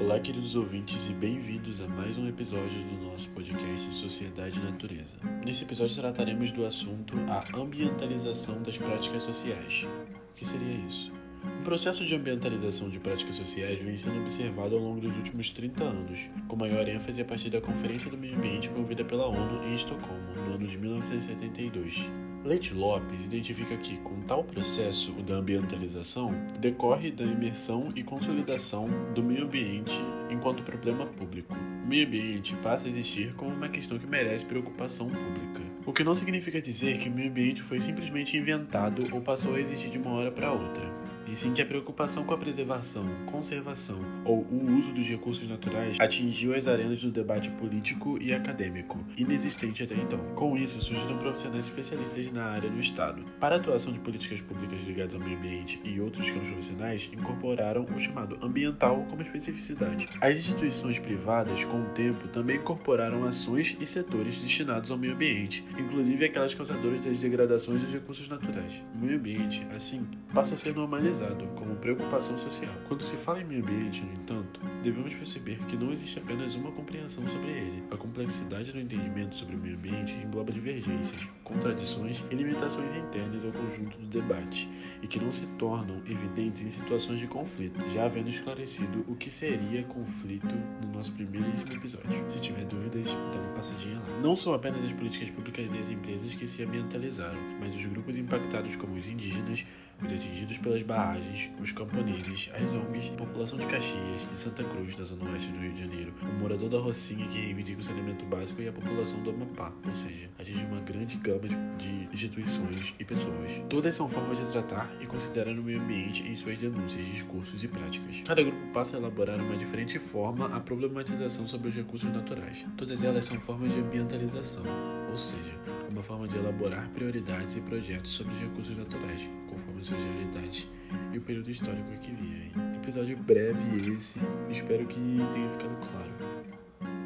Olá, queridos ouvintes, e bem-vindos a mais um episódio do nosso podcast Sociedade e Natureza. Nesse episódio trataremos do assunto a ambientalização das práticas sociais. O que seria isso? O processo de ambientalização de práticas sociais vem sendo observado ao longo dos últimos 30 anos, com maior ênfase a partir da Conferência do Meio Ambiente promovida pela ONU em Estocolmo, no ano de 1972. Leite Lopes identifica que, com tal processo, o da ambientalização, decorre da imersão e consolidação do meio ambiente enquanto problema público. Meio ambiente passa a existir como uma questão que merece preocupação pública. O que não significa dizer que o meio ambiente foi simplesmente inventado ou passou a existir de uma hora para outra e sim que a preocupação com a preservação, conservação ou o uso dos recursos naturais atingiu as arenas do debate político e acadêmico, inexistente até então. Com isso, surgiram profissionais especialistas na área no Estado. Para a atuação de políticas públicas ligadas ao meio ambiente e outros campos profissionais, incorporaram o chamado ambiental como especificidade. As instituições privadas, com o tempo, também incorporaram ações e setores destinados ao meio ambiente, inclusive aquelas causadoras das degradações dos recursos naturais. O meio ambiente, assim, passa a ser normalizado como preocupação social. Quando se fala em meio ambiente, no entanto, devemos perceber que não existe apenas uma compreensão sobre ele. A complexidade do entendimento sobre o meio ambiente engloba divergências, contradições e limitações internas ao conjunto do debate, e que não se tornam evidentes em situações de conflito, já havendo esclarecido o que seria conflito no nosso primeiríssimo episódio. Se tiver dúvidas, dá uma passadinha lá. Não são apenas as políticas públicas e as empresas que se ambientalizaram, mas os grupos impactados como os indígenas, os atingidos pelas barragens, os camponeses, as ONGs, a população de Caxias, de Santa Cruz, da zona oeste do Rio de Janeiro, o morador da Rocinha que reivindica o saneamento básico e a população do Amapá, ou seja, atinge uma grande gama de instituições e pessoas. Todas são formas de tratar e considerar o meio ambiente em suas denúncias, discursos e práticas. Cada grupo passa a elaborar uma diferente forma a problematização sobre os recursos naturais. Todas elas são formas de ambientalização, ou seja, uma forma de elaborar prioridades e projetos sobre os recursos naturais, conforme suas realidades e o período histórico que vivem. Episódio breve esse, espero que tenha ficado claro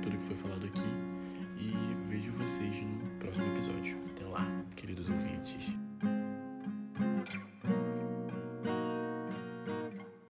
tudo que foi falado aqui e vejo vocês no próximo episódio. Até lá, queridos ouvintes.